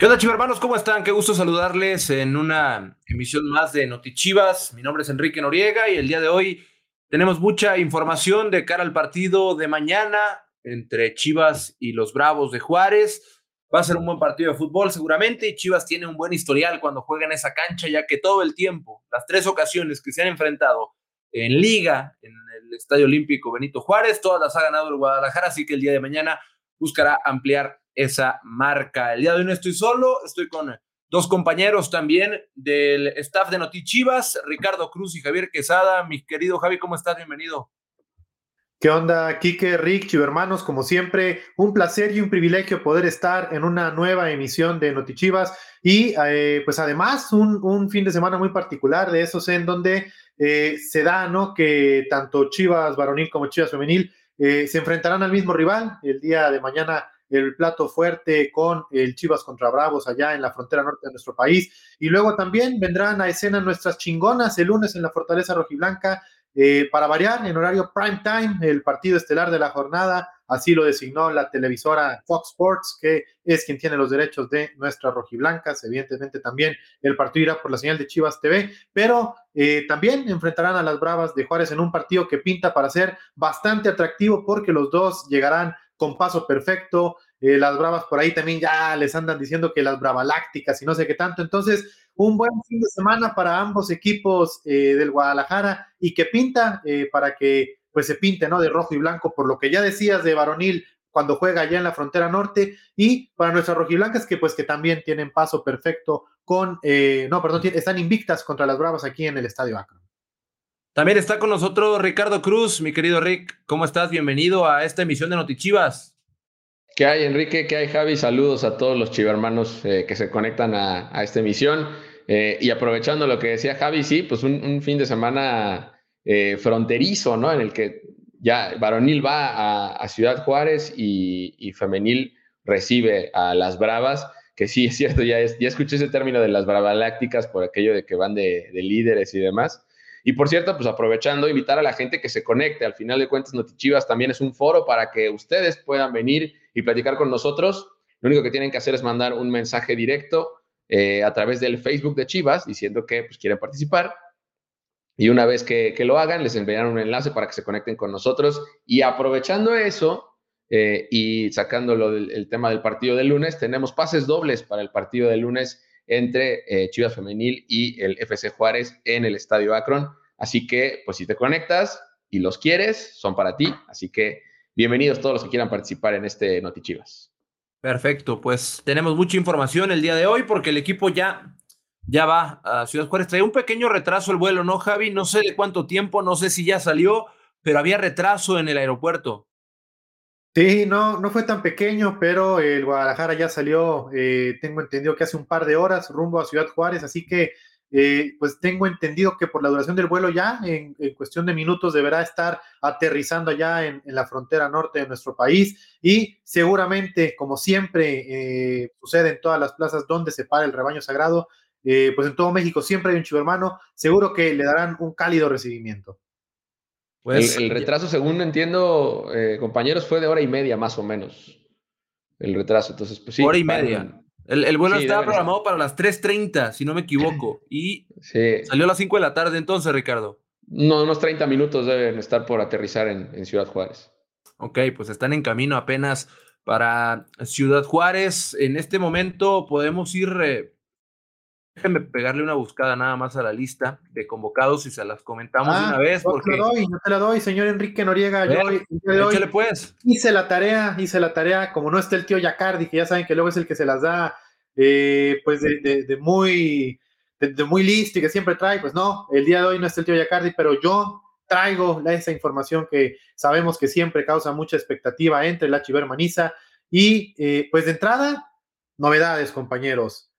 ¿Qué onda, hermanos? ¿Cómo están? Qué gusto saludarles en una emisión más de Notichivas. Mi nombre es Enrique Noriega y el día de hoy tenemos mucha información de cara al partido de mañana entre Chivas y los Bravos de Juárez. Va a ser un buen partido de fútbol seguramente y Chivas tiene un buen historial cuando juega en esa cancha, ya que todo el tiempo, las tres ocasiones que se han enfrentado en liga, en el Estadio Olímpico Benito Juárez, todas las ha ganado el Guadalajara, así que el día de mañana buscará ampliar esa marca. El día de hoy no estoy solo, estoy con dos compañeros también del staff de Notichivas, Ricardo Cruz y Javier Quesada. Mi querido Javi, ¿cómo estás? Bienvenido. ¿Qué onda, Kike, Rick, hermanos? Como siempre, un placer y un privilegio poder estar en una nueva emisión de Notichivas y eh, pues además un, fin de semana muy particular de esos en donde eh, se da, ¿no? Que tanto Chivas varonil como Chivas femenil eh, se enfrentarán al mismo rival el día de mañana el plato fuerte con el Chivas contra Bravos allá en la frontera norte de nuestro país. Y luego también vendrán a escena nuestras chingonas el lunes en la Fortaleza Rojiblanca. Eh, para variar, en horario prime time, el partido estelar de la jornada, así lo designó la televisora Fox Sports, que es quien tiene los derechos de nuestras rojiblancas. Evidentemente también el partido irá por la señal de Chivas TV, pero eh, también enfrentarán a las Bravas de Juárez en un partido que pinta para ser bastante atractivo porque los dos llegarán con paso perfecto. Eh, las Bravas por ahí también ya les andan diciendo que las Bravalácticas y no sé qué tanto. Entonces, un buen fin de semana para ambos equipos eh, del Guadalajara y que pinta eh, para que pues se pinte, ¿no? De rojo y blanco, por lo que ya decías de varonil cuando juega allá en la frontera norte y para nuestras rojiblancas que pues que también tienen paso perfecto con, no, perdón, están invictas contra las Bravas aquí en el Estadio Akron. También está con nosotros Ricardo Cruz, mi querido Rick. ¿Cómo estás? Bienvenido a esta emisión de Notichivas. ¿Qué hay, Enrique? ¿Qué hay, Javi? Saludos a todos los chivermanos eh, que se conectan a, esta emisión. Eh, y aprovechando lo que decía Javi, sí, pues un, fin de semana eh, fronterizo, ¿no? En el que ya varonil va a, Ciudad Juárez y, femenil recibe a las Bravas, que sí, es cierto, ya, es, ya escuché ese término de las Bravalácticas por aquello de que van de, de líderes y demás. Y por cierto, pues aprovechando, invitar a la gente que se conecte. Al final de cuentas, Notichivas también es un foro para que ustedes puedan venir y platicar con nosotros. Lo único que tienen que hacer es mandar un mensaje directo eh, a través del Facebook de Chivas diciendo que pues, quieren participar. Y una vez que, lo hagan, les enviarán un enlace para que se conecten con nosotros. Y aprovechando eso eh, y sacándolo del el tema del partido del lunes, tenemos pases dobles para el partido del lunes entre eh, Chivas Femenil y el FC Juárez en el Estadio Akron. Así que, pues si te conectas y los quieres, son para ti. Así que bienvenidos todos los que quieran participar en este Noti Chivas. Perfecto, pues tenemos mucha información el día de hoy porque el equipo ya, ya va a Ciudad Juárez. Trae un pequeño retraso el vuelo, ¿no, Javi? No sé de cuánto tiempo, no sé si ya salió, pero había retraso en el aeropuerto. Sí, no, no fue tan pequeño, pero el Guadalajara ya salió, eh, tengo entendido que hace un par de horas rumbo a Ciudad Juárez, así que eh, pues tengo entendido que por la duración del vuelo ya, en, cuestión de minutos, deberá estar aterrizando ya en, la frontera norte de nuestro país y seguramente, como siempre eh, sucede en todas las plazas donde se para el rebaño sagrado, pues en todo México siempre hay un chivo hermano, seguro que le darán un cálido recibimiento. Pues, el, retraso, según entiendo, eh, compañeros, fue de hora y media más o menos. El retraso, entonces, pues sí. Hora y media. El, vuelo estaba programado para las 3.30, si no me equivoco. Y salió a las 5 de la tarde entonces, Ricardo. No, unos 30 minutos deben estar por aterrizar en, Ciudad Juárez. Ok, pues están en camino apenas para Ciudad Juárez. En este momento podemos ir eh, Déjenme pegarle una buscada nada más a la lista de convocados y se las comentamos una vez. Porque... No te la doy, no te la doy, señor Enrique Noriega. yo pues. Hice la tarea, hice la tarea, como no está el tío Yacardi, que ya saben que luego es el que se las da, eh, pues de, muy, de, muy listo y que siempre trae, pues no, el día de hoy no está el tío Yacardi, pero yo traigo esa información que sabemos que siempre causa mucha expectativa entre la Chivermaniza y eh, pues de entrada, novedades, compañeros.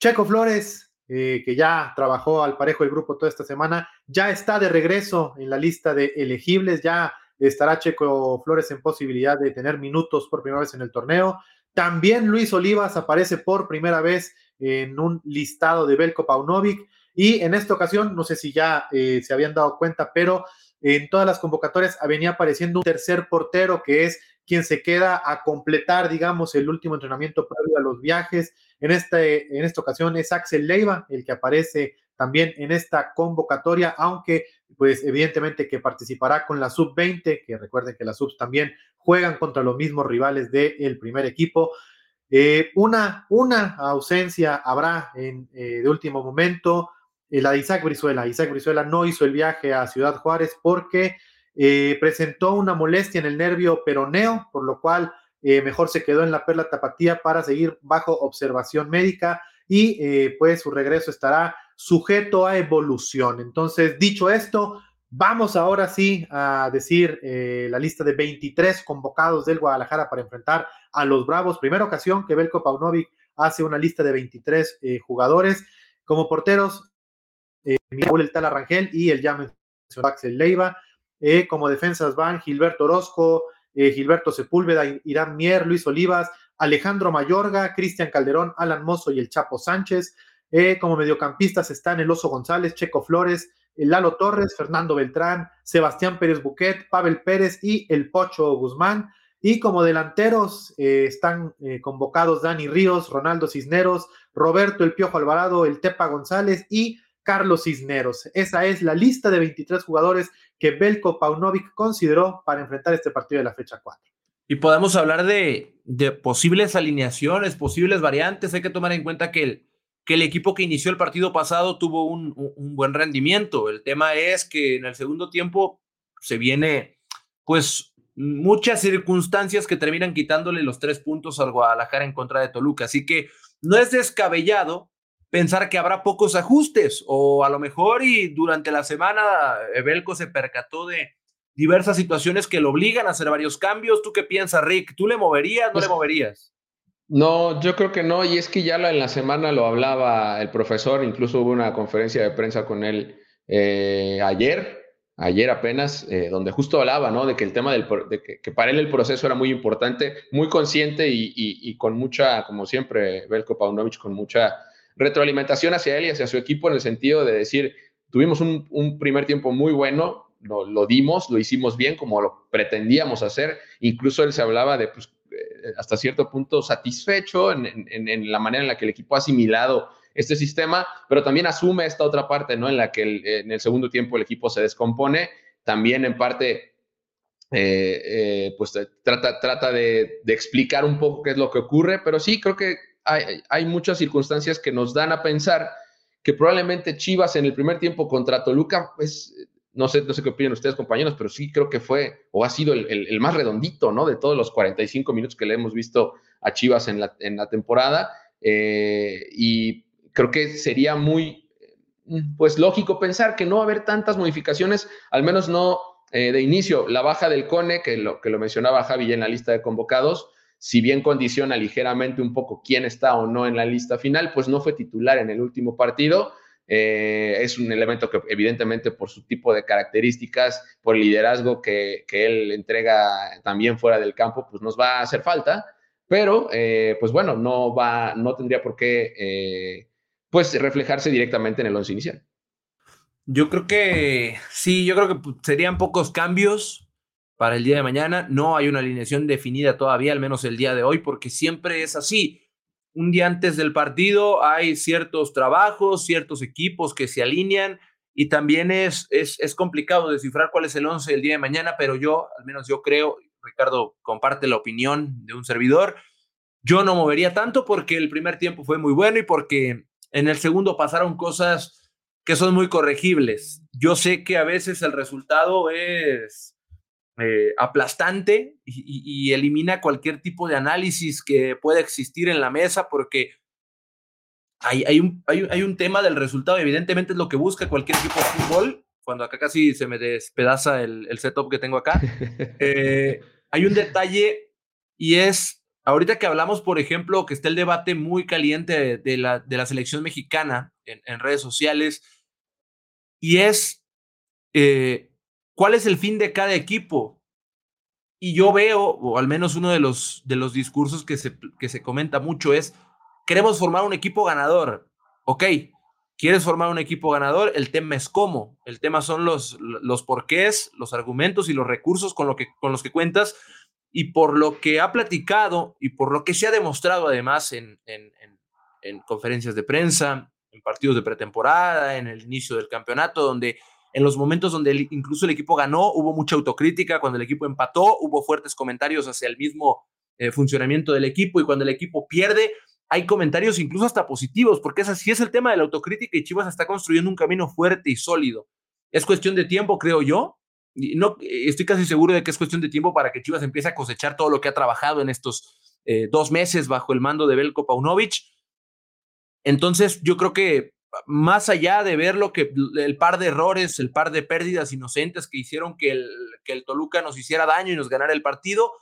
Checo Flores, eh, que ya trabajó al parejo el grupo toda esta semana, ya está de regreso en la lista de elegibles, ya estará Checo Flores en posibilidad de tener minutos por primera vez en el torneo. También Luis Olivas aparece por primera vez en un listado de Belko Paunovic y en esta ocasión, no sé si ya eh, se habían dado cuenta, pero en todas las convocatorias venía apareciendo un tercer portero que es quien se queda a completar, digamos, el último entrenamiento previo a los viajes En, este, en esta ocasión es Axel Leiva el que aparece también en esta convocatoria, aunque pues evidentemente que participará con la sub-20, que recuerden que las subs también juegan contra los mismos rivales del primer equipo. Eh, una, una ausencia habrá en, eh, de último momento, eh, la de Isaac Brizuela. Isaac Brizuela no hizo el viaje a Ciudad Juárez porque presentó una molestia en el nervio peroneo, por lo cual mejor se quedó en la perla tapatía para seguir bajo observación médica y pues su regreso estará sujeto a evolución. Entonces, dicho esto, vamos ahora sí a decir la lista de 23 convocados del Guadalajara para enfrentar a los Bravos. Primera ocasión que Belko Paunovic hace una lista de 23 eh, jugadores. Como porteros, eh, el Tala Rangel y el ya mencionado Axel Leiva. Eh, como defensas van Gilberto Orozco, eh, Gilberto Sepúlveda, Irán Mier, Luis Olivas, Alejandro Mayorga, Cristian Calderón, Alan Mozo y el Chapo Sánchez. como mediocampistas están el Oso González, Checo Flores, Lalo Torres, Fernando Beltrán, Sebastián Pérez Buquet, Pavel Pérez y el Pocho Guzmán. Y como delanteros eh, están eh, convocados Dani Ríos, Ronaldo Cisneros, Roberto El Piojo Alvarado, El Tepa González y Carlos Cisneros. Esa es la lista de 23 jugadores que Belko Paunovic consideró para enfrentar este partido de la fecha 4. Y podemos hablar de, posibles alineaciones, posibles variantes. Hay que tomar en cuenta que el, equipo que inició el partido pasado tuvo un, un buen rendimiento. El tema es que en el segundo tiempo se viene pues muchas circunstancias que terminan quitándole los tres puntos al Guadalajara en contra de Toluca. Así que no es descabellado pensar que habrá pocos ajustes o a lo mejor y durante la semana Belco se percató de diversas situaciones que lo obligan a hacer varios cambios. ¿Tú qué piensas, Rick? ¿Tú le moverías, no le pues moverías? No, yo creo que no, y es que ya en la semana lo hablaba el profesor, incluso hubo una conferencia de prensa con él eh, ayer, ayer apenas, eh, donde justo hablaba, ¿no? De que el tema del, de que, para él el proceso era muy importante, muy consciente y, con mucha, como siempre, Belko Paunovic, con mucha retroalimentación hacia él y hacia su equipo en el sentido de decir, tuvimos un, primer tiempo muy bueno, lo, lo, dimos, lo hicimos bien como lo pretendíamos hacer, incluso él se hablaba de, pues, eh, hasta cierto punto satisfecho en, en la manera en la que el equipo ha asimilado este sistema, pero también asume esta otra parte, ¿no? En la que en el segundo tiempo el equipo se descompone, también en parte, eh, eh, pues trata, trata de, explicar un poco qué es lo que ocurre, pero sí creo que hay, hay muchas circunstancias que nos dan a pensar que probablemente Chivas en el primer tiempo contra Toluca, pues no sé, no sé qué opinan ustedes, compañeros, pero sí creo que fue o ha sido el, el, más redondito, ¿no? De todos los 45 minutos que le hemos visto a Chivas en la, en la temporada. Eh, y creo que sería muy, pues lógico pensar que no va a haber tantas modificaciones, al menos no eh, de inicio. La baja del CONE, que lo, que lo mencionaba Javi en la lista de convocados, si bien condiciona ligeramente un poco quién está o no en la lista final, pues no fue titular en el último partido. Eh, es un elemento que evidentemente por su tipo de características, por el liderazgo que, que, él entrega también fuera del campo, pues nos va a hacer falta. Pero, eh, pues bueno, no, va, no tendría por qué pues reflejarse directamente en el once inicial. Yo creo que sí, yo creo que serían pocos cambios para el día de mañana. No hay una alineación definida todavía, al menos el día de hoy, porque siempre es así. Un día antes del partido hay ciertos trabajos, ciertos equipos que se alinean y también es, es, es complicado descifrar cuál es el once del día de mañana, pero yo, al menos yo creo, Ricardo comparte la opinión de un servidor, yo no movería tanto porque el primer tiempo fue muy bueno y porque en el segundo pasaron cosas que son muy corregibles. Yo sé que a veces el resultado es eh, aplastante y, elimina cualquier tipo de análisis que pueda existir en la mesa porque hay, hay, un, hay, un, tema del resultado, evidentemente es lo que busca cualquier equipo de fútbol, cuando acá casi se me despedaza el, el setup que tengo acá. Eh, hay un detalle y es Ahorita que hablamos, por ejemplo, que está el debate muy caliente de la, de la selección mexicana en, redes sociales, y es eh, cuál es el fin de cada equipo. Y yo veo, o al menos uno de los, de los discursos que se, que se comenta mucho es, queremos formar un equipo ganador. Ok, ¿quieres formar un equipo ganador? El tema es cómo. El tema son los, los porqués, los argumentos y los recursos con, lo que, con los que cuentas y por lo que ha platicado y por lo que se ha demostrado además en, en conferencias de prensa, en partidos de pretemporada, en el inicio del campeonato, donde en los momentos donde incluso el equipo ganó, hubo mucha autocrítica, cuando el equipo empató, hubo fuertes comentarios hacia el mismo eh, funcionamiento del equipo y cuando el equipo pierde, hay comentarios incluso hasta positivos, porque es así es el tema de la autocrítica y Chivas está construyendo un camino fuerte y sólido. Es cuestión de tiempo, creo yo. No, estoy casi seguro de que es cuestión de tiempo para que Chivas empiece a cosechar todo lo que ha trabajado en estos eh, dos meses bajo el mando de Belko Paunovic. Entonces, yo creo que más allá de ver lo que el par de errores, el par de pérdidas inocentes que hicieron que el, que el Toluca nos hiciera daño y nos ganara el partido,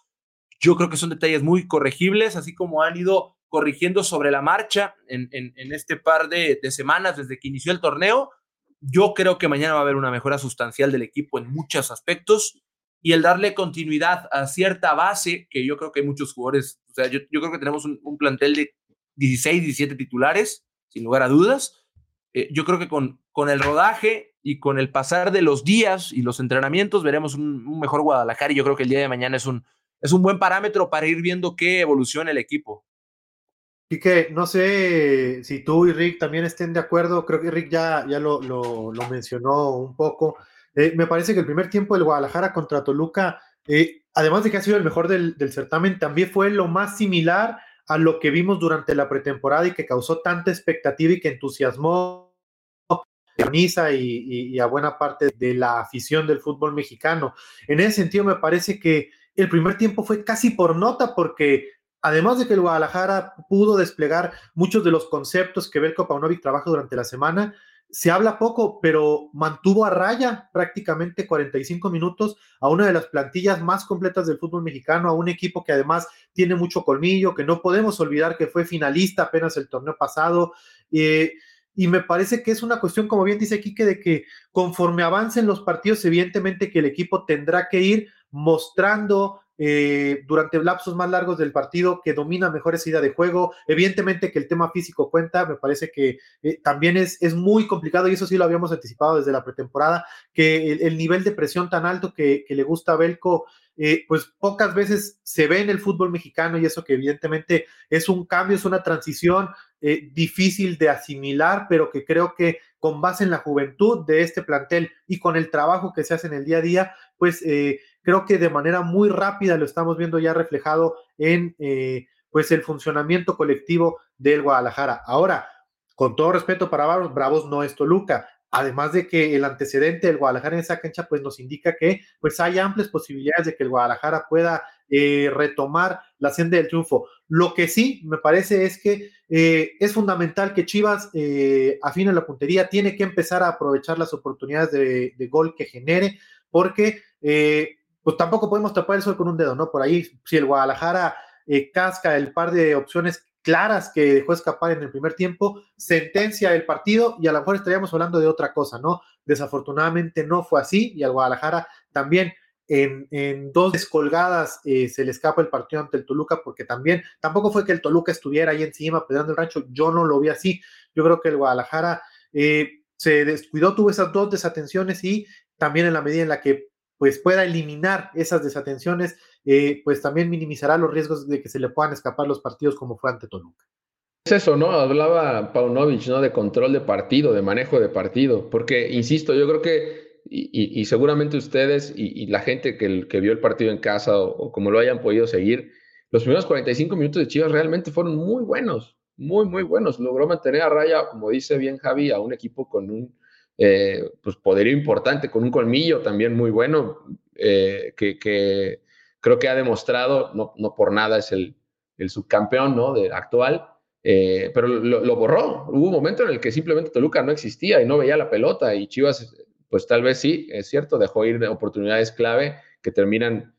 yo creo que son detalles muy corregibles, así como han ido corrigiendo sobre la marcha en, en, este par de, de, semanas desde que inició el torneo. Yo creo que mañana va a haber una mejora sustancial del equipo en muchos aspectos y el darle continuidad a cierta base, que yo creo que hay muchos jugadores, o sea, yo, yo creo que tenemos un, un plantel de 16, 17 titulares, sin lugar a dudas, eh, yo creo que con, con el rodaje y con el pasar de los días y los entrenamientos veremos un, mejor Guadalajara y yo creo que el día de mañana es un, es un buen parámetro para ir viendo qué evoluciona el equipo. Y que no sé si tú y Rick también estén de acuerdo, creo que Rick ya, ya lo, lo, mencionó un poco. Eh, me parece que el primer tiempo del Guadalajara contra Toluca, eh, además de que ha sido el mejor del, del certamen, también fue lo más similar a lo que vimos durante la pretemporada y que causó tanta expectativa y que entusiasmó y, a buena parte de la afición del fútbol mexicano. En ese sentido, me parece que el primer tiempo fue casi por nota, porque además de que el Guadalajara pudo desplegar muchos de los conceptos que Belko Paunovic trabaja durante la semana, se habla poco, pero mantuvo a raya prácticamente 45 minutos a una de las plantillas más completas del fútbol mexicano, a un equipo que además tiene mucho colmillo, que no podemos olvidar que fue finalista apenas el torneo pasado. Eh, y me parece que es una cuestión, como bien dice Quique, de que conforme avancen los partidos, evidentemente que el equipo tendrá que ir mostrando eh, durante lapsos más largos del partido que domina mejor esa idea de juego. Evidentemente que el tema físico cuenta, me parece que eh, también es, es muy complicado y eso sí lo habíamos anticipado desde la pretemporada, que el, nivel de presión tan alto que, que le gusta a Belco eh, pues pocas veces se ve en el fútbol mexicano y eso que evidentemente es un cambio, es una transición eh, difícil de asimilar, pero que creo que con base en la juventud de este plantel y con el trabajo que se hace en el día a día, pues eh, creo que de manera muy rápida lo estamos viendo ya reflejado en pues el funcionamiento colectivo del Guadalajara. Ahora, con todo respeto para Bravos, Bravos no es Toluca, Además de que el antecedente del Guadalajara en esa cancha pues nos indica que pues hay amplias posibilidades de que el Guadalajara pueda eh, retomar la senda del triunfo. Lo que sí me parece es que eh, es fundamental que Chivas eh, afine la puntería, tiene que empezar a aprovechar las oportunidades de, gol que genere, porque pues tampoco podemos tapar el sol con un dedo, ¿no? Por ahí, si el Guadalajara casca el par de opciones claras que dejó escapar en el primer tiempo, sentencia el partido y a lo mejor estaríamos hablando de otra cosa, ¿no? Desafortunadamente no fue así y al Guadalajara también en, dos descolgadas eh, se le escapa el partido ante el Toluca porque también tampoco fue que el Toluca estuviera ahí encima pedrando el rancho, yo no lo vi así, yo creo que el Guadalajara eh, se descuidó, tuvo esas dos desatenciones y también en la medida en la que pues pueda eliminar esas desatenciones, eh, pues también minimizará los riesgos de que se le puedan escapar los partidos como fue ante Toluca. Es eso, ¿no? Hablaba Paunovic, ¿no? De control de partido, de manejo de partido, porque, insisto, yo creo que, y, seguramente ustedes y, la gente que, que, vio el partido en casa o, como lo hayan podido seguir, los primeros 45 minutos de Chivas realmente fueron muy buenos, muy, muy buenos. Logró mantener a raya, como dice bien Javi, a un equipo con un eh, pues poderío importante, con un colmillo también muy bueno, eh, que, creo que ha demostrado, no, no por nada es el, el subcampeón ¿no? de, actual, eh, pero lo, borró. Hubo un momento en el que simplemente Toluca no existía y no veía la pelota y Chivas, pues tal vez sí, es cierto, dejó ir de oportunidades clave que terminan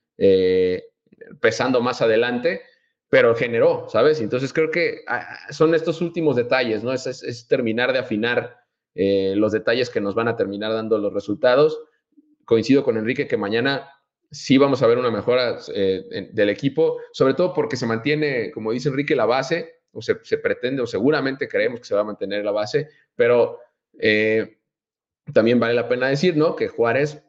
pesando más adelante, pero generó, ¿sabes? Entonces creo que ah, son estos últimos detalles, ¿no? Es, es terminar de afinar eh, los detalles que nos van a terminar dando los resultados. Coincido con Enrique que mañana sí vamos a ver una mejora eh, del equipo, sobre todo porque se mantiene, como dice Enrique, la base, o se, pretende, o seguramente creemos que se va a mantener la base, pero eh, también vale la pena decir, ¿no? Que Juárez,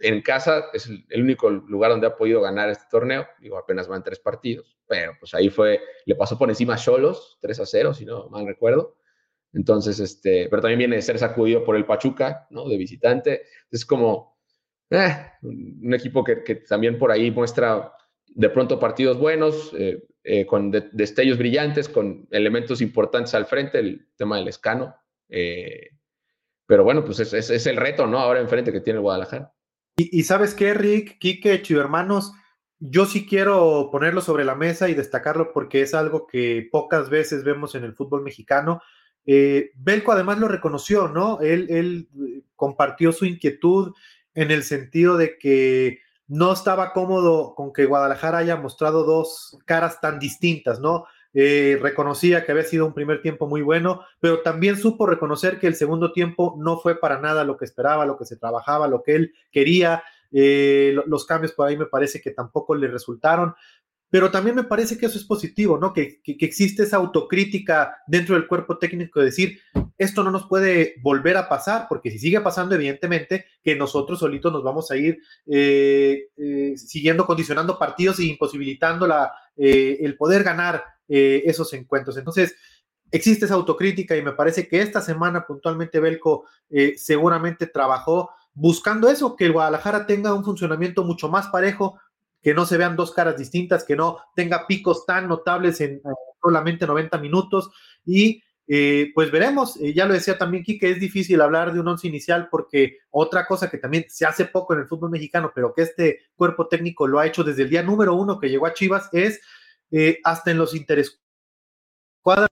en casa es el, único lugar donde ha podido ganar este torneo. Digo, apenas van tres partidos, pero pues ahí fue, le pasó por encima a Cholos, 3 a 0, si no mal recuerdo. Entonces, este, pero también viene de ser sacudido por el Pachuca, ¿no? De visitante. Es como eh, un equipo que, también por ahí muestra de pronto partidos buenos, eh, eh, con destellos brillantes, con elementos importantes al frente, el tema del escano. Pero bueno, pues es, es, el reto, ¿no? Ahora enfrente que tiene el Guadalajara. Y, sabes qué, Rick, Quique, Chivo Hermanos, yo sí quiero ponerlo sobre la mesa y destacarlo porque es algo que pocas veces vemos en el fútbol mexicano. Eh, Belco además lo reconoció, ¿no? Él, él eh, compartió su inquietud en el sentido de que no estaba cómodo con que Guadalajara haya mostrado dos caras tan distintas, ¿no? Eh, reconocía que había sido un primer tiempo muy bueno, pero también supo reconocer que el segundo tiempo no fue para nada lo que esperaba, lo que se trabajaba, lo que él quería. los cambios por ahí me parece que tampoco le resultaron pero también me parece que eso es positivo, ¿no? Que, existe esa autocrítica dentro del cuerpo técnico de decir, esto no nos puede volver a pasar, porque si sigue pasando, evidentemente, que nosotros solitos nos vamos a ir eh, eh, siguiendo, condicionando partidos e imposibilitando la, eh, el poder ganar esos encuentros. Entonces, existe esa autocrítica y me parece que esta semana puntualmente Belco seguramente trabajó buscando eso, que el Guadalajara tenga un funcionamiento mucho más parejo, que no se vean dos caras distintas, que no tenga picos tan notables en solamente 90 minutos y eh, pues veremos, eh, ya lo decía también que es difícil hablar de un once inicial porque otra cosa que también se hace poco en el fútbol mexicano, pero que este cuerpo técnico lo ha hecho desde el día número uno que llegó a Chivas, es eh, hasta en los intereses cuadras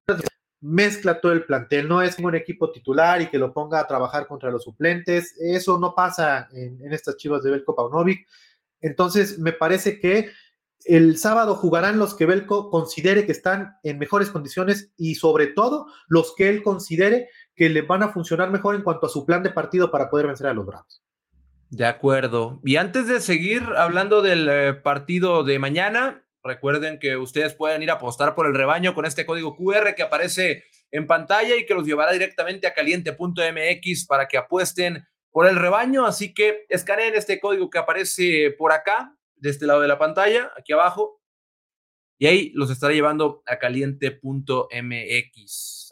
mezcla todo el plantel, no es un equipo titular y que lo ponga a trabajar contra los suplentes, eso no pasa en, estas Chivas de Belko Paunovic, entonces, me parece que el sábado jugarán los que Belco considere que están en mejores condiciones y sobre todo los que él considere que le van a funcionar mejor en cuanto a su plan de partido para poder vencer a los Bravos. De acuerdo. Y antes de seguir hablando del eh, partido de mañana, recuerden que ustedes pueden ir a apostar por el rebaño con este código QR que aparece en pantalla y que los llevará directamente a caliente.mx para que apuesten por el rebaño, así que escaneen este código que aparece por acá, de este lado de la pantalla, aquí abajo, y ahí los estará llevando a caliente.mx.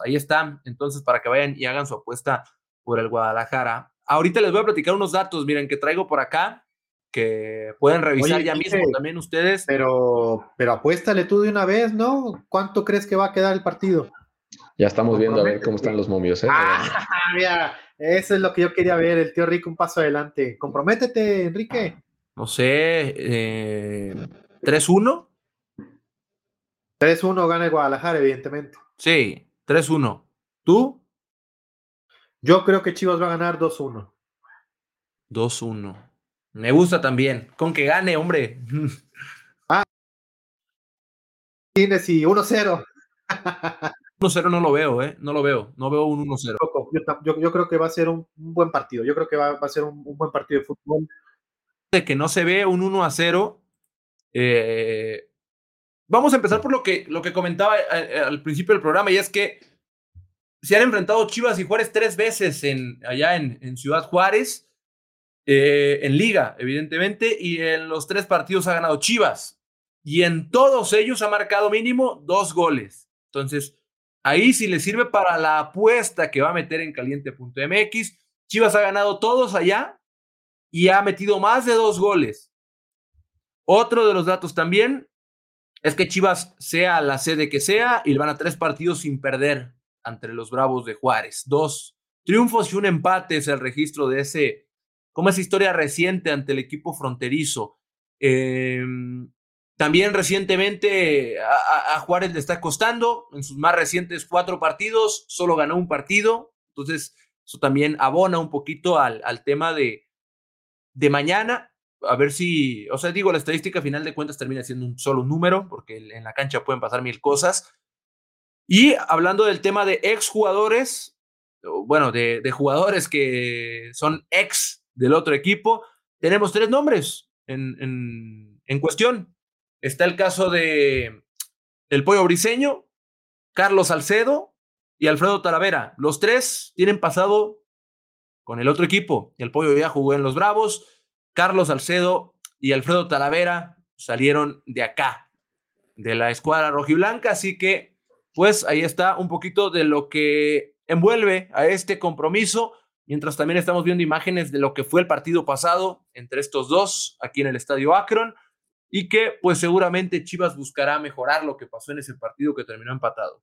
Ahí están, entonces, para que vayan y hagan su apuesta por el Guadalajara. Ahorita les voy a platicar unos datos, miren, que traigo por acá, que pueden revisar ya mismo también ustedes. Pero, pero apuéstale tú de una vez, ¿no? ¿Cuánto crees que va a quedar el partido? Ya estamos viendo a ver cómo están los momios. ¿eh? Ah, mira, eso es lo que yo quería ver, el tío Rico un paso adelante. Comprométete, Enrique. No sé, eh, 3-1. 3-1 gana el Guadalajara, evidentemente. Sí, 3-1. ¿Tú? Yo creo que Chivas va a ganar 2-1. 2-1. Me gusta también. Con que gane, hombre. ah. Tienes y 1-0. 1-0 no lo veo, ¿eh? No lo veo. No veo un 1-0. Yo, creo que va a ser un, buen partido. Yo creo que va, a ser un, buen partido de fútbol. De que no se ve un 1-0. Eh, vamos a empezar por lo que, lo que comentaba eh, eh, al principio del programa, y es que se han enfrentado Chivas y Juárez tres veces en, allá en, en Ciudad Juárez, en Liga, evidentemente, y en los tres partidos ha ganado Chivas. Y en todos ellos ha marcado mínimo dos goles. Entonces, Ahí si le sirve para la apuesta que va a meter en caliente.mx. Chivas ha ganado todos allá y ha metido más de dos goles. Otro de los datos también es que Chivas sea la sede que sea y van a tres partidos sin perder entre los Bravos de Juárez. Dos triunfos y un empate es el registro de ese, como esa historia reciente ante el equipo fronterizo. Eh, también recientemente a, Juárez le está costando, en sus más recientes cuatro partidos, solo ganó un partido, entonces eso también abona un poquito al, al tema de, de mañana, a ver si, o sea, digo, la estadística final de cuentas termina siendo un solo número, porque en la cancha pueden pasar mil cosas. Y hablando del tema de exjugadores, bueno, de, de jugadores que son ex del otro equipo, tenemos tres nombres en, en, cuestión. Está el caso de el Pollo Briseño, Carlos Salcedo y Alfredo Talavera. Los tres tienen pasado con el otro equipo. El Pollo ya jugó en los Bravos, Carlos Salcedo y Alfredo Talavera salieron de acá, de la escuadra rojiblanca, así que pues ahí está un poquito de lo que envuelve a este compromiso, mientras también estamos viendo imágenes de lo que fue el partido pasado entre estos dos aquí en el Estadio Akron y que pues seguramente Chivas buscará mejorar lo que pasó en ese partido que terminó empatado.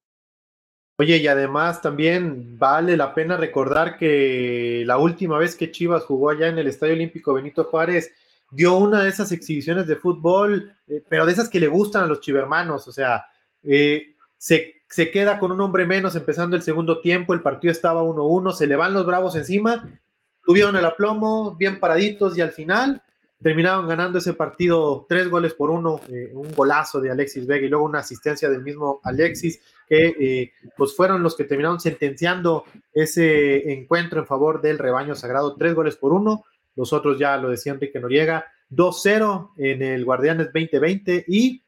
Oye, y además también vale la pena recordar que la última vez que Chivas jugó allá en el Estadio Olímpico Benito Juárez, dio una de esas exhibiciones de fútbol, eh, pero de esas que le gustan a los chivermanos, o sea, eh, se, se, queda con un hombre menos empezando el segundo tiempo, el partido estaba 1-1, se le van los bravos encima, tuvieron el aplomo, bien paraditos y al final terminaron ganando ese partido tres goles por uno, eh, un golazo de Alexis Vega y luego una asistencia del mismo Alexis, que eh, pues fueron los que terminaron sentenciando ese encuentro en favor del rebaño sagrado, tres goles por uno, los otros ya lo decía Enrique Noriega, 2-0 en el Guardianes 2020 y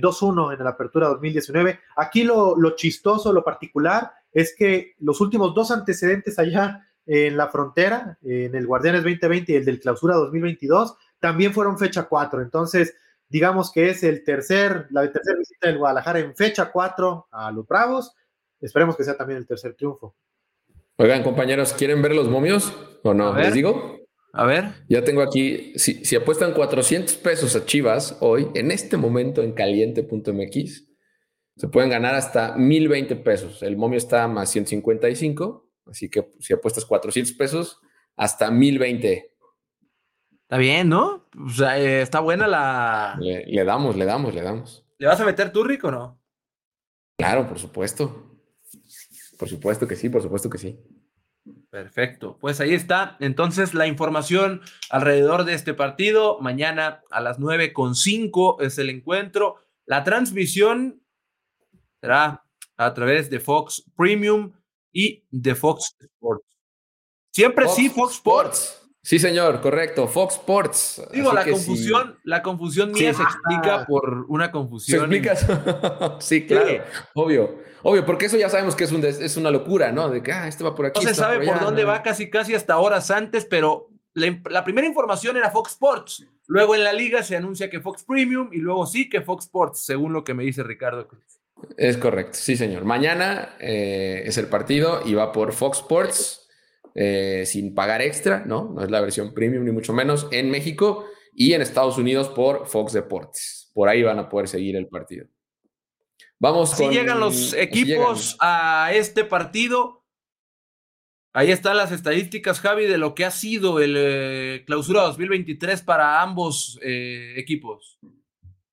2-1 eh, en la Apertura 2019. Aquí lo, lo chistoso, lo particular, es que los últimos dos antecedentes allá en la frontera, en el Guardianes 2020 y el del Clausura 2022, también fueron fecha 4. Entonces, digamos que es el tercer, la tercera visita del Guadalajara en fecha 4 a los Bravos. Esperemos que sea también el tercer triunfo. Oigan, compañeros, ¿quieren ver los momios o no? ¿Les digo? A ver. Ya tengo aquí, si, si, apuestan 400 pesos a Chivas hoy, en este momento en caliente.mx, se pueden ganar hasta 1020 pesos. El momio está más 155, así que si apuestas 400 pesos, hasta 1020. Está bien, ¿no? O sea, eh, está buena la. Le, damos, le damos, le damos. ¿Le vas a meter tú, Rico, o no? Claro, por supuesto. Por supuesto que sí, por supuesto que sí. Perfecto. Pues ahí está. Entonces, la información alrededor de este partido. Mañana a las 9.5 es el encuentro. La transmisión será a través de Fox Premium y de Fox Sports. Siempre sí, Fox Sports. Sí, señor, correcto. Fox Sports. Digo, la confusión, la confusión mía se explica por una confusión. ¿Se explica? sí, claro. Obvio. Obvio, porque eso ya sabemos que es, un es una locura, ¿no? De que, ah, este va por aquí. No se sabe por, dónde va casi, casi hasta horas antes, pero la, primera información era Fox Sports. Luego en la liga se anuncia que Fox Premium y luego sí que Fox Sports, según lo que me dice Ricardo Cruz. Es correcto, sí, señor. Mañana eh, es el partido y va por Fox Sports eh, sin pagar extra, ¿no? No es la versión premium ni mucho menos en México y en Estados Unidos por Fox Deportes. Por ahí van a poder seguir el partido. Vamos si llegan los equipos a este partido. Ahí están las estadísticas, Javi, de lo que ha sido el eh, clausura 2023 para ambos eh, equipos.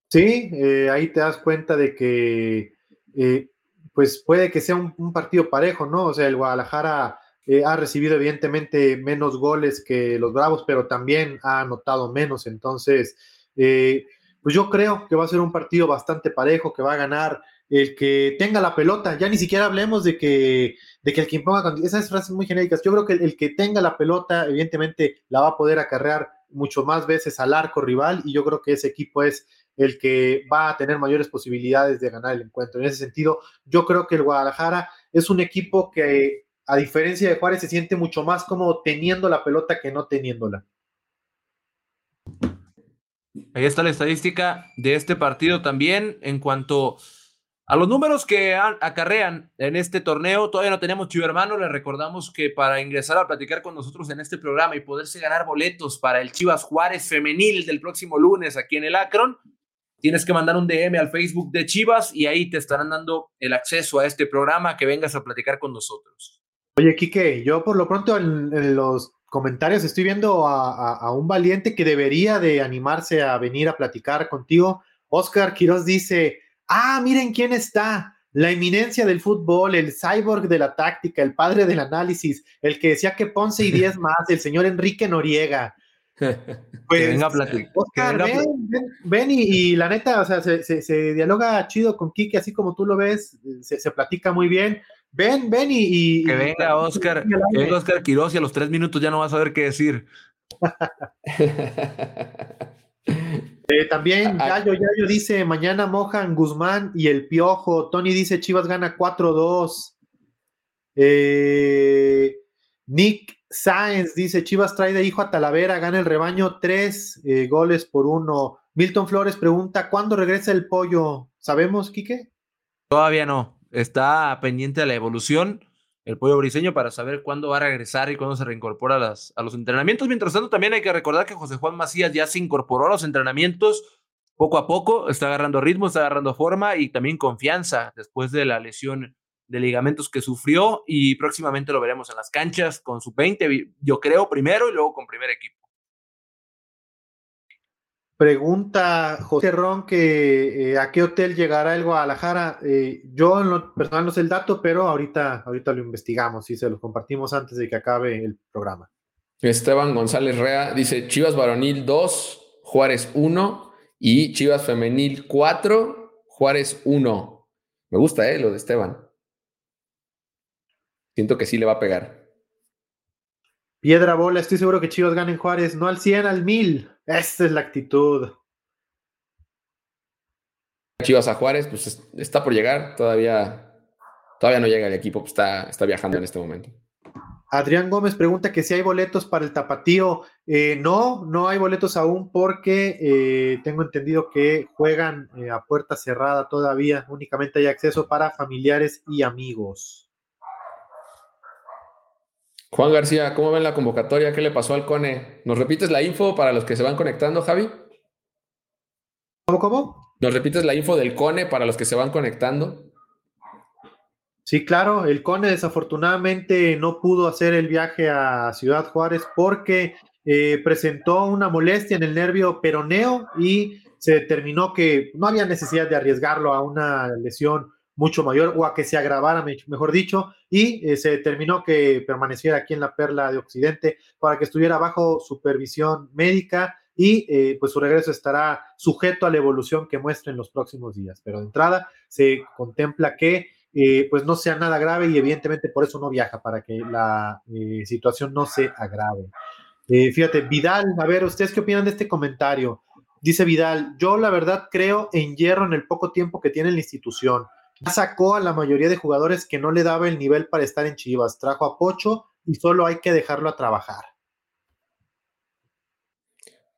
Sí, ahí te das cuenta de que pues puede que sea un, partido parejo, ¿no? O sea, el Guadalajara eh, ha recibido evidentemente menos goles que los Bravos, pero también ha anotado menos. Entonces, eh, pues yo creo que va a ser un partido bastante parejo, que va a ganar el que tenga la pelota. Ya ni siquiera hablemos de que, de que el que ponga esas frases muy genéricas. Yo creo que el, que tenga la pelota, evidentemente, la va a poder acarrear mucho más veces al arco rival, y yo creo que ese equipo es el que va a tener mayores posibilidades de ganar el encuentro. En ese sentido, yo creo que el Guadalajara es un equipo que a diferencia de Juárez, se siente mucho más como teniendo la pelota que no teniéndola. Ahí está la estadística de este partido también en cuanto a los números que acarrean en este torneo. Todavía no tenemos chivo hermano. Les recordamos que para ingresar a platicar con nosotros en este programa y poderse ganar boletos para el Chivas Juárez femenil del próximo lunes aquí en el Akron, tienes que mandar un DM al Facebook de Chivas y ahí te estarán dando el acceso a este programa que vengas a platicar con nosotros. Oye, Kike, yo por lo pronto en, los comentarios estoy viendo a, un valiente que debería de animarse a venir a platicar contigo. Oscar Quiroz dice, ah, miren quién está, la eminencia del fútbol, el cyborg de la táctica, el padre del análisis, el que decía que Ponce y 10 más, el señor Enrique Noriega. Pues, venga a platicar. Oscar, ven, ven, y, la neta, o sea, se, dialoga chido con Kike, así como tú lo ves, se, se platica muy bien. Ven, ven y. que venga Oscar, que venga Oscar Quiroz y a los tres minutos ya no vas a saber qué decir. Eh, también Yayo, Yayo dice: mañana mojan Guzmán y el Piojo. Tony dice: Chivas gana 4-2. Eh, Nick Sáenz dice: Chivas trae de hijo a Talavera, gana el rebaño tres eh, goles por uno. Milton Flores pregunta: ¿Cuándo regresa el pollo? ¿Sabemos, Quique? Todavía no. Está pendiente de la evolución el pollo briseño para saber cuándo va a regresar y cuándo se reincorpora a, a los entrenamientos. Mientras tanto, también hay que recordar que José Juan Macías ya se incorporó a los entrenamientos poco a poco, está agarrando ritmo, está agarrando forma y también confianza después de la lesión de ligamentos que sufrió y próximamente lo veremos en las canchas con su 20, yo creo primero y luego con primer equipo. Pregunta José Ron que eh, a qué hotel llegará el Guadalajara. Eh, yo en lo personal no sé el dato, pero ahorita, ahorita lo investigamos y se lo compartimos antes de que acabe el programa. Esteban González Rea dice Chivas Varonil 2, Juárez 1 y Chivas Femenil 4, Juárez 1. Me gusta, ¿eh? Lo de Esteban. Siento que sí le va a pegar. Piedra bola, estoy seguro que Chivas ganen Juárez, no al 100, al 1000. Esta es la actitud. Chivas a Juárez, pues está por llegar, todavía, todavía no llega el equipo, pues está, está viajando en este momento. Adrián Gómez pregunta que si hay boletos para el tapatío. Eh, no, no hay boletos aún porque eh, tengo entendido que juegan eh, a puerta cerrada todavía. Únicamente hay acceso para familiares y amigos. Juan García, ¿cómo ven la convocatoria? ¿Qué le pasó al Cone? ¿Nos repites la info para los que se van conectando, Javi? ¿Cómo, cómo? ¿Nos repites la info del Cone para los que se van conectando? Sí, claro, el Cone desafortunadamente no pudo hacer el viaje a Ciudad Juárez porque eh, presentó una molestia en el nervio peroneo y se determinó que no había necesidad de arriesgarlo a una lesión mucho mayor o a que se agravara, mejor dicho, y eh, se determinó que permaneciera aquí en la Perla de Occidente para que estuviera bajo supervisión médica y eh, pues su regreso estará sujeto a la evolución que muestre en los próximos días. Pero de entrada se contempla que eh, pues no sea nada grave y evidentemente por eso no viaja, para que la situación no se agrave. fíjate, Vidal, a ver, ¿ustedes qué opinan de este comentario? Dice Vidal, yo la verdad creo en hierro en el poco tiempo que tiene la institución sacó a la mayoría de jugadores que no le daba el nivel para estar en Chivas. Trajo a Pocho y solo hay que dejarlo a trabajar.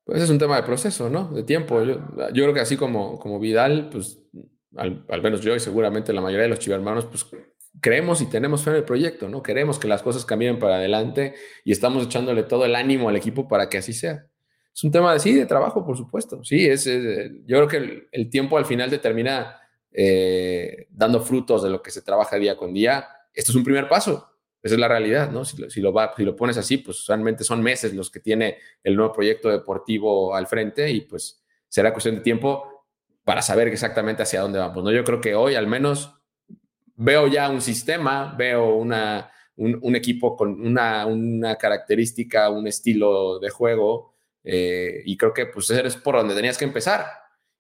Pues es un tema de proceso, ¿no? De tiempo. Yo, creo que así como, como Vidal, pues al, menos yo y seguramente la mayoría de los chivermanos, pues creemos y tenemos fe en el proyecto, ¿no? Queremos que las cosas cambien para adelante y estamos echándole todo el ánimo al equipo para que así sea. Es un tema de sí, de trabajo, por supuesto. Sí, es, yo creo que el tiempo al final determina eh, dando frutos de lo que se trabaja día con día, esto es un primer paso. Esa es la realidad, ¿no? Si lo, si lo, pones así, pues realmente son meses los que tiene el nuevo proyecto deportivo al frente y pues será cuestión de tiempo para saber exactamente hacia dónde vamos, ¿no? Yo creo que hoy al menos veo ya un sistema, veo una, un, equipo con una, una, característica, un estilo de juego eh, y creo que pues ese es por donde tenías que empezar.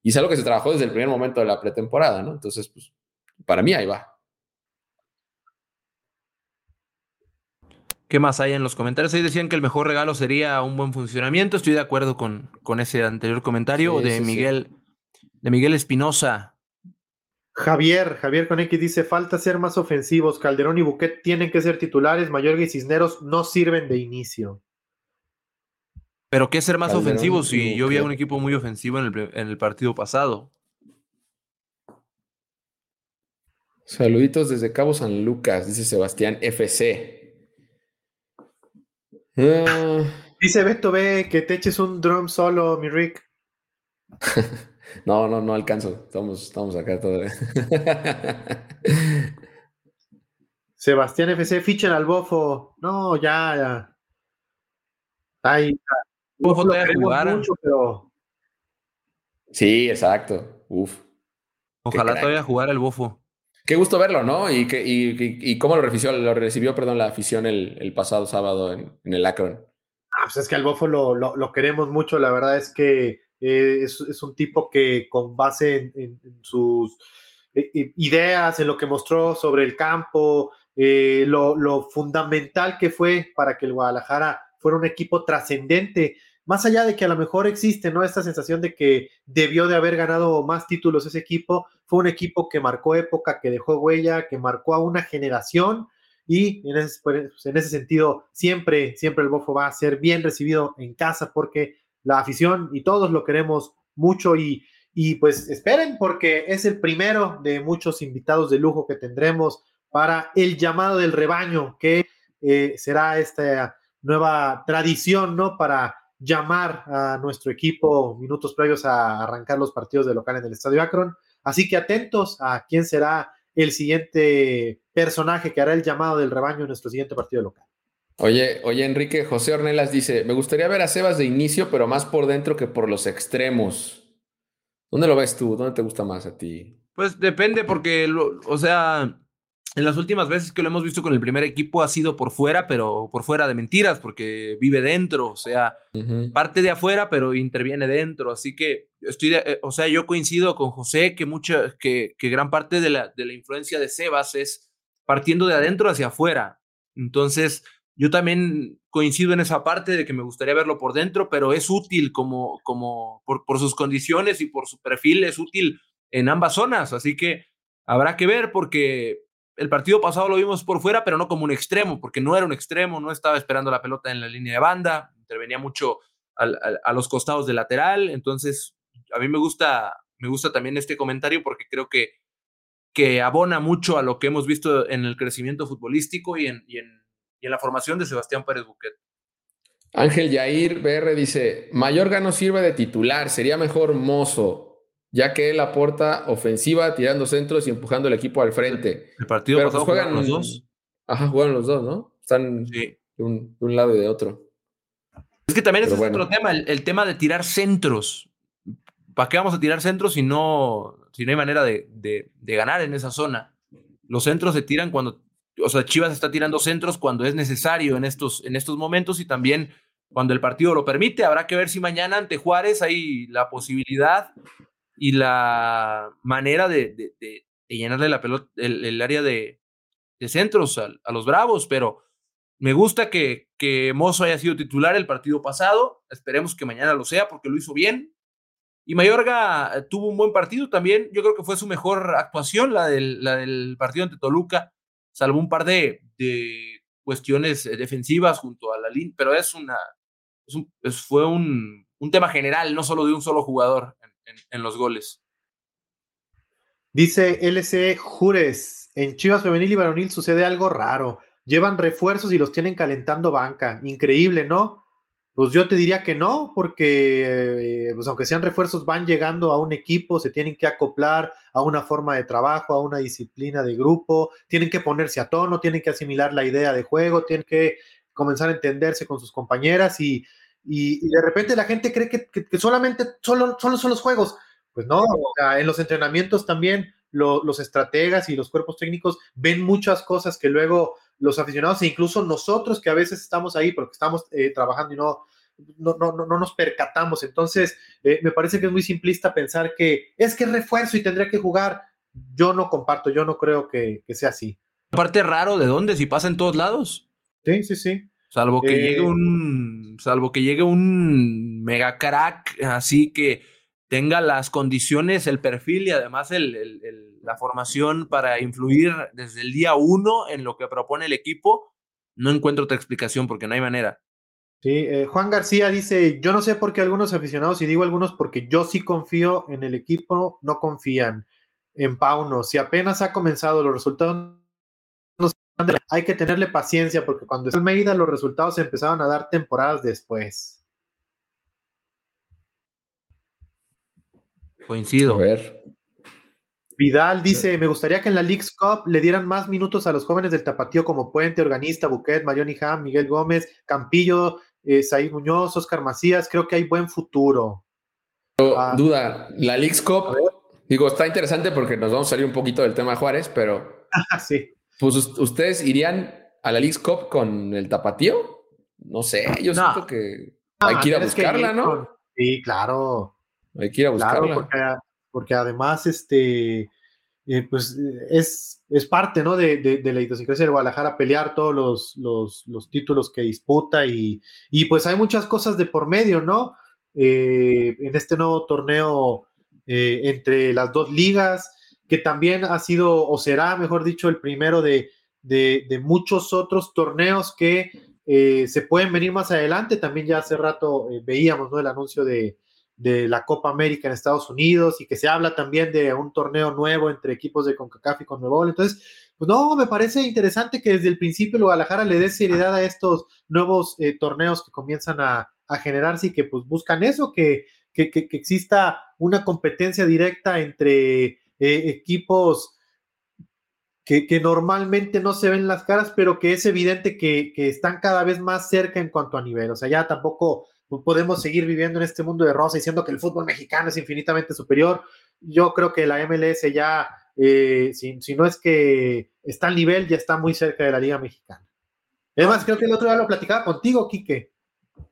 Y es algo que se trabajó desde el primer momento de la pretemporada, ¿no? Entonces, pues, para mí ahí va. ¿Qué más hay en los comentarios? Ahí decían que el mejor regalo sería un buen funcionamiento. Estoy de acuerdo con, con ese anterior comentario de, Miguel, de Miguel Espinosa. Javier, Javier con X dice, falta ser más ofensivos. Calderón y Buquet tienen que ser titulares. Mayorga y Cisneros no sirven de inicio. Pero ¿qué ser más ofensivo si yo vi a un equipo muy ofensivo en el, partido pasado? Saluditos desde Cabo San Lucas, dice Sebastián FC. Ah. Dice Beto B que te eches un drum solo, mi Rick. no, no, no alcanzo. Estamos, estamos acá todavía. Sebastián FC, fichen al bofo. No, ya, ya. Ahí Sí, exacto. Uf. Ojalá todavía jugara el bofo. Qué gusto verlo, ¿no? Y, que, y, cómo lo recibió, lo recibió perdón, la afición el, pasado sábado en, el Akron. Ah, pues es que al bofo lo, queremos mucho. La verdad es que eh, es, un tipo que con base en, sus eh, eh, ideas, en lo que mostró sobre el campo, lo, lo fundamental que fue para que el Guadalajara fuera un equipo trascendente más allá de que a lo mejor existe, ¿no? Esta sensación de que debió de haber ganado más títulos ese equipo, fue un equipo que marcó época, que dejó huella, que marcó a una generación y en ese, pues, en ese sentido siempre, siempre el Bofo va a ser bien recibido en casa porque la afición y todos lo queremos mucho y, y pues esperen porque es el primero de muchos invitados de lujo que tendremos para el llamado del rebaño, que eh, será esta nueva tradición, ¿no? Para llamar a nuestro equipo minutos previos a arrancar los partidos de local en el Estadio Akron. Así que atentos a quién será el siguiente personaje que hará el llamado del rebaño en nuestro siguiente partido local. Oye, oye, Enrique, José Ornelas dice: Me gustaría ver a Sebas de inicio, pero más por dentro que por los extremos. ¿Dónde lo ves tú? ¿Dónde te gusta más a ti? Pues depende, porque, o sea, en las últimas veces que lo hemos visto con el primer equipo ha sido por fuera, pero por fuera de mentiras, porque vive dentro, o sea, parte de afuera, pero interviene dentro. Así que estoy, eh, o sea, yo coincido con José que mucha, que, que gran parte de la, de la influencia de Sebas es partiendo de adentro hacia afuera. Entonces, yo también coincido en esa parte de que me gustaría verlo por dentro, pero es útil como, como por, por sus condiciones y por su perfil, es útil en ambas zonas. Así que habrá que ver porque el partido pasado lo vimos por fuera, pero no como un extremo, porque no era un extremo, no estaba esperando la pelota en la línea de banda, intervenía mucho a los costados del lateral. Entonces, a mí me gusta, me gusta también este comentario porque creo que, que abona mucho a lo que hemos visto en el crecimiento futbolístico y en, y en, y en la formación de Sebastián Pérez Buquet. Ángel Yair BR dice: Mayorga no sirve de titular, sería mejor mozo ya que él aporta ofensiva tirando centros y empujando el equipo al frente. El partido Pero pues juegan los dos. Ajá, juegan los dos, ¿no? Están de, un, lado y de otro. Es que también es otro tema, el, tema de tirar centros. ¿Para qué vamos a tirar centros si no, si no hay manera de, de, ganar en esa zona? Los centros se tiran cuando, o sea, Chivas está tirando centros cuando es necesario en estos, en estos momentos y también cuando el partido lo permite. Habrá que ver si mañana ante Juárez hay la posibilidad y la manera de, llenarle la pelota, el, área de, centros a, los Bravos, pero me gusta que, que Mozo haya sido titular el partido pasado, esperemos que mañana lo sea porque lo hizo bien. Y Mayorga eh, tuvo un buen partido también, yo creo que fue su mejor actuación, la del, partido ante Toluca, salvo un par de, cuestiones eh, defensivas junto a la línea, pero es una, fue un tema general, no solo de un solo jugador en, los goles. Dice LC Jures, en Chivas Femenil y Varonil sucede algo raro. Llevan refuerzos y los tienen calentando banca. Increíble, ¿no? Pues yo te diría que no, porque eh, pues aunque sean refuerzos, van llegando a un equipo, se tienen que acoplar a una forma de trabajo, a una disciplina de grupo, tienen que ponerse a tono, tienen que asimilar la idea de juego, tienen que comenzar a entenderse con sus compañeras y y, de repente la gente cree que, solamente solo, solo, son los juegos. Pues no, en los entrenamientos también los estrategas y los cuerpos técnicos ven muchas cosas que luego los aficionados e incluso nosotros que a veces estamos ahí porque estamos eh, trabajando y no, no, no, no, nos percatamos. Entonces, eh, me parece que es muy simplista pensar que es que es refuerzo y tendría que jugar. Yo no comparto, yo no creo que, que sea así. Aparte raro, ¿de dónde? Si pasa en todos lados. Sí, sí, sí. Salvo que llegue un. Salvo que llegue un mega crack, así que tenga las condiciones, el perfil y además el, la formación para influir desde el día uno en lo que propone el equipo, no encuentro otra explicación porque no hay manera. Sí, eh, Juan García dice, yo no sé por qué algunos aficionados, y digo algunos porque yo sí confío en el equipo, no confían en Pauno. Si apenas ha comenzado, los resultados hay que tenerle paciencia porque cuando es Almeida los resultados se empezaron a dar temporadas después. Coincido. A ver. Vidal dice, me gustaría que en la League's Cup le dieran más minutos a los jóvenes del Tapatío como Puente, Organista, Buquet, Mayoni Ham, Miguel Gómez, Campillo, eh, Said Muñoz, Oscar Macías, creo que hay buen futuro. Ah. duda, la League's Cup, digo, está interesante porque nos vamos a salir un poquito del tema Juárez, pero sí. Pues ustedes irían a la League Cup con el tapatío. No sé, yo siento que hay que ir a buscarla, ¿no? Sí, claro. Hay que ir a buscarla. porque, además, este, eh, pues es, es parte, ¿no? De, de, la idiosincrasia de Guadalajara pelear todos los, los, títulos que disputa y, y, pues hay muchas cosas de por medio, ¿no? Eh, en este nuevo torneo eh, entre las dos ligas que también ha sido, o será, mejor dicho, el primero de, de, muchos otros torneos que eh, se pueden venir más adelante. También ya hace rato eh, veíamos ¿no? el anuncio de, de, la Copa América en Estados Unidos y que se habla también de un torneo nuevo entre equipos de CONCACAF y CONMEBOL. Entonces, pues no, me parece interesante que desde el principio el Guadalajara le dé seriedad a estos nuevos eh, torneos que comienzan a, a, generarse y que pues buscan eso, que, que, que, exista una competencia directa entre equipos que, normalmente no se ven las caras, pero que es evidente que, están cada vez más cerca en cuanto a nivel. O sea, ya tampoco podemos seguir viviendo en este mundo de rosa diciendo que el fútbol mexicano es infinitamente superior. Yo creo que la MLS ya, eh, si, no es que está al nivel, ya está muy cerca de la Liga Mexicana. Es más, creo que el otro día lo platicaba contigo, Quique.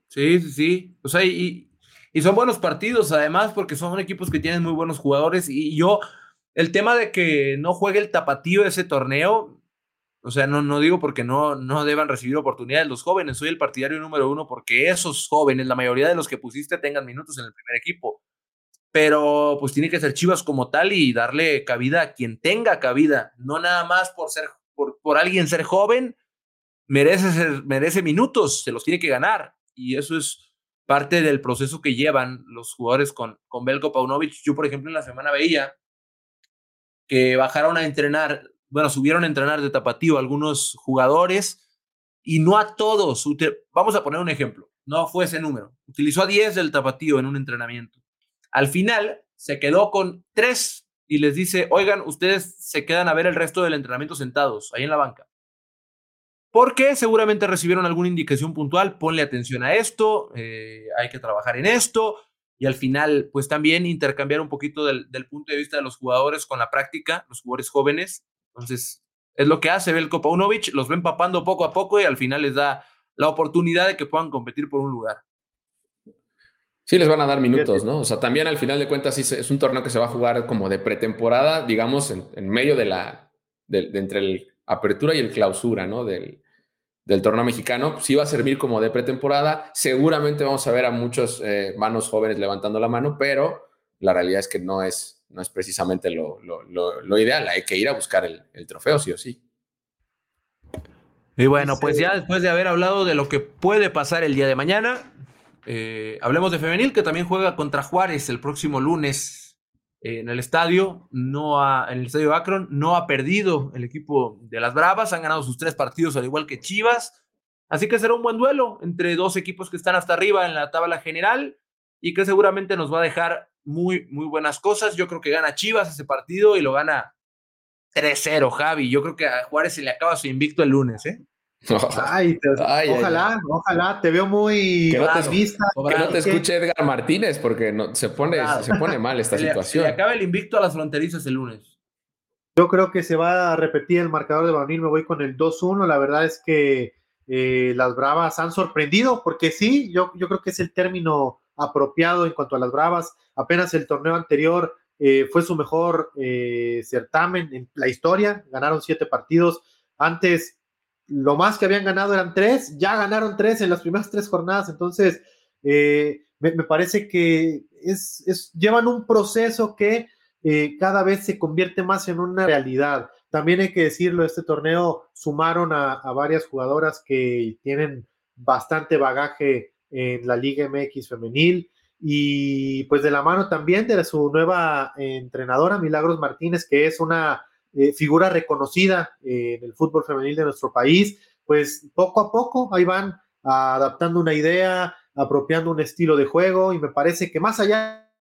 Sí, sí, sí. O sea, y son buenos partidos, además, porque son equipos que tienen muy buenos jugadores. Y yo, el tema de que no juegue el tapatío ese torneo, o sea, no, no digo porque no, no deban recibir oportunidades los jóvenes, soy el partidario número uno porque esos jóvenes, la mayoría de los que pusiste, tengan minutos en el primer equipo. Pero pues tiene que ser Chivas como tal y darle cabida a quien tenga cabida, no nada más por ser, por, por alguien ser joven, merece, merece minutos, se los tiene que ganar. Y eso es parte del proceso que llevan los jugadores con, con Belko Paunovic. Yo, por ejemplo, en la semana veía que bajaron a entrenar, bueno, subieron a entrenar de tapatío algunos jugadores y no a todos. Vamos a poner un ejemplo, no fue ese número. Utilizó a 10 del tapatío en un entrenamiento. Al final se quedó con 3 y les dice, oigan, ustedes se quedan a ver el resto del entrenamiento sentados, ahí en la banca. Porque seguramente recibieron alguna indicación puntual, ponle atención a esto, eh, hay que trabajar en esto, y al final, pues también intercambiar un poquito del, punto de vista de los jugadores con la práctica, los jugadores jóvenes. Entonces, es lo que hace Belko Paunovic, los ven papando poco a poco y al final les da la oportunidad de que puedan competir por un lugar. Sí, les van a dar minutos, ¿no? O sea, también al final de cuentas es un torneo que se va a jugar como de pretemporada, digamos, en, medio de la, de, entre el apertura y el clausura, ¿no? Del, del torneo mexicano, sí va a servir como de pretemporada. Seguramente vamos a ver a muchos eh, manos jóvenes levantando la mano, pero la realidad es que no es, no es precisamente lo, lo, ideal. Hay que ir a buscar el, trofeo, sí o sí. Y bueno, pues ya después de haber hablado de lo que puede pasar el día de mañana, eh, hablemos de Femenil, que también juega contra Juárez el próximo lunes en el estadio, no ha, en el estadio Akron, no ha perdido el equipo de las Bravas, han ganado sus tres partidos al igual que Chivas, así que será un buen duelo entre dos equipos que están hasta arriba en la tabla general y que seguramente nos va a dejar muy, muy buenas cosas. Yo creo que gana Chivas ese partido y lo gana 3-0, Javi. Yo creo que a Juárez se le acaba su invicto el lunes, ¿eh? Ay, ojalá, ojalá, te veo muy que no te, vista. Que no te escuche Edgar Martínez porque no, se, pone, se pone mal esta situación. Se acaba el invicto a las fronterizas el lunes. Yo creo que se va a repetir el marcador de Baunil, me voy con el 2-1. La verdad es que eh, las Bravas han sorprendido, porque sí, yo, yo creo que es el término apropiado en cuanto a las Bravas. Apenas el torneo anterior eh, fue su mejor eh, certamen en la historia, ganaron siete partidos. Antes lo más que habían ganado eran tres, ya ganaron tres en las primeras tres jornadas, entonces eh, me, parece que es, llevan un proceso que eh, cada vez se convierte más en una realidad. También hay que decirlo, este torneo sumaron a, varias jugadoras que tienen bastante bagaje en la Liga MX femenil y pues de la mano también de su nueva entrenadora, Milagros Martínez, que es una eh, figura reconocida eh, en el fútbol femenil de nuestro país, pues poco a poco ahí van adaptando una idea, apropiando un estilo de juego y me parece que más allá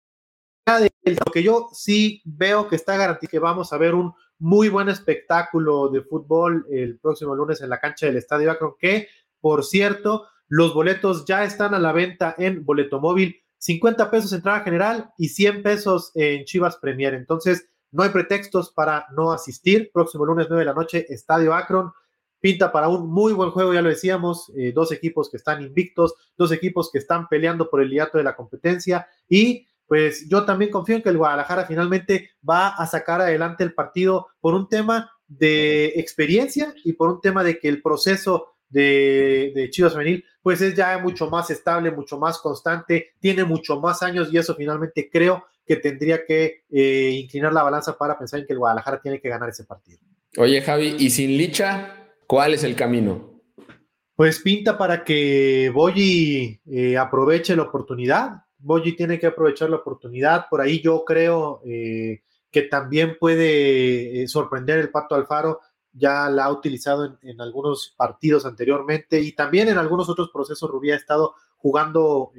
de lo que yo sí veo que está garantizado que vamos a ver un muy buen espectáculo de fútbol el próximo lunes en la cancha del Estadio Akron, que por cierto, los boletos ya están a la venta en Boleto Móvil, 50 pesos entrada general y 100 pesos en Chivas Premier. Entonces, no hay pretextos para no asistir. Próximo lunes 9 de la noche, Estadio Akron. Pinta para un muy buen juego, ya lo decíamos. Eh, dos equipos que están invictos, dos equipos que están peleando por el hiato de la competencia. Y pues yo también confío en que el Guadalajara finalmente va a sacar adelante el partido por un tema de experiencia y por un tema de que el proceso de, Chivas Femenil, pues es ya mucho más estable, mucho más constante, tiene mucho más años y eso finalmente creo que tendría que eh, inclinar la balanza para pensar en que el Guadalajara tiene que ganar ese partido. Oye, Javi, ¿y sin Licha? ¿Cuál es el camino? Pues pinta para que Boyi eh, aproveche la oportunidad. Boyi tiene que aprovechar la oportunidad. Por ahí yo creo eh, que también puede sorprender el Pato Alfaro. Ya la ha utilizado en, algunos partidos anteriormente y también en algunos otros procesos. Rubí ha estado jugando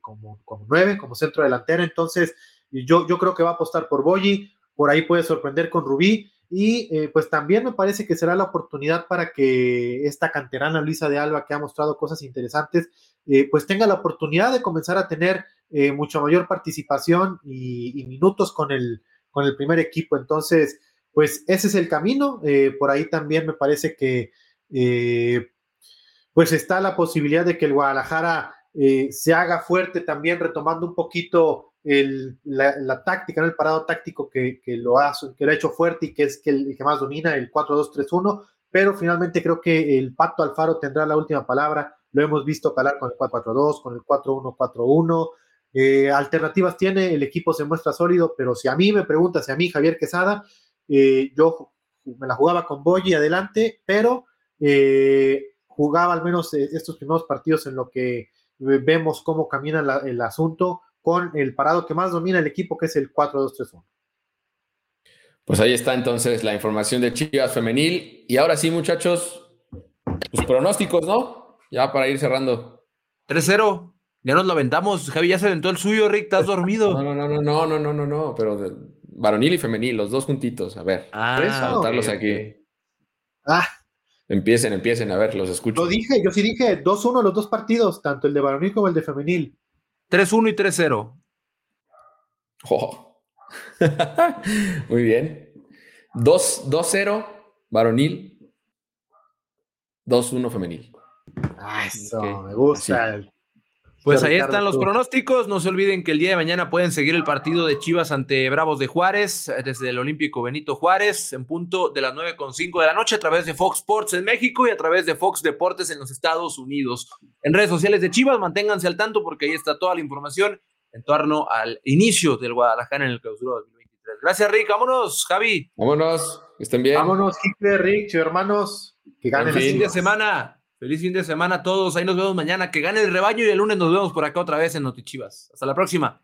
como, como nueve, como centro delantero. Entonces, yo, yo creo que va a apostar por Boyi. Por ahí puede sorprender con Rubí y eh, pues también me parece que será la oportunidad para que esta canterana Luisa de Alba, que ha mostrado cosas interesantes, eh, pues tenga la oportunidad de comenzar a tener eh, mucha mayor participación y, minutos con el, con el primer equipo. Entonces, pues ese es el camino. por ahí también me parece que pues está la posibilidad de que el Guadalajara se haga fuerte también retomando un poquito el, la, táctica, el parado táctico que, lo ha, que lo ha hecho fuerte y que es que el, que más domina, el 4-2-3-1, pero finalmente creo que el Pato Alfaro tendrá la última palabra, lo hemos visto calar con el 4-4-2, con el 4-1-4-1, eh, alternativas tiene, el equipo se muestra sólido, pero si a mí me preguntas, si a mí Javier Quesada, eh, yo me la jugaba con Boyi adelante, pero eh, jugaba al menos estos primeros partidos en lo que vemos cómo camina el asunto, con el parado que más domina el equipo, que es el 4-2-3-1. Pues ahí está entonces la información de Chivas Femenil. Y ahora sí, muchachos, sus pronósticos, ¿no? Ya para ir cerrando. 3-0. Ya nos lo aventamos. Javi ya se aventó el suyo, Rick. Estás dormido. No, no, no, no, no, no, no, no. Pero varonil y femenil, los dos juntitos. A ver. Ah, anotarlos okay, aquí. Ah. Empiecen, empiecen. A ver, los escucho. Lo dije, yo sí dije 2-1 los dos partidos, tanto el de varonil como el de femenil. 3-1 y 3-0. Muy bien. 2-0 varonil. 2-1 femenil. Ah, eso, me gusta. Pues ahí están los pronósticos. No se olviden que el día de mañana pueden seguir el partido de Chivas ante Bravos de Juárez desde el Olímpico Benito Juárez en punto de las 9.5 de la noche a través de Fox Sports en México y a través de Fox Deportes en los Estados Unidos. En redes sociales de Chivas, manténganse al tanto porque ahí está toda la información en torno al inicio del Guadalajara en el clausura 2023. Gracias, Rick. Vámonos, Javi. Vámonos. estén bien. Vámonos, Kike, Rick, hermanos. Que ganen el fin de semana. Feliz fin de semana a todos. Ahí nos vemos mañana. Que gane el rebaño y el lunes nos vemos por acá otra vez en Notichivas. Hasta la próxima.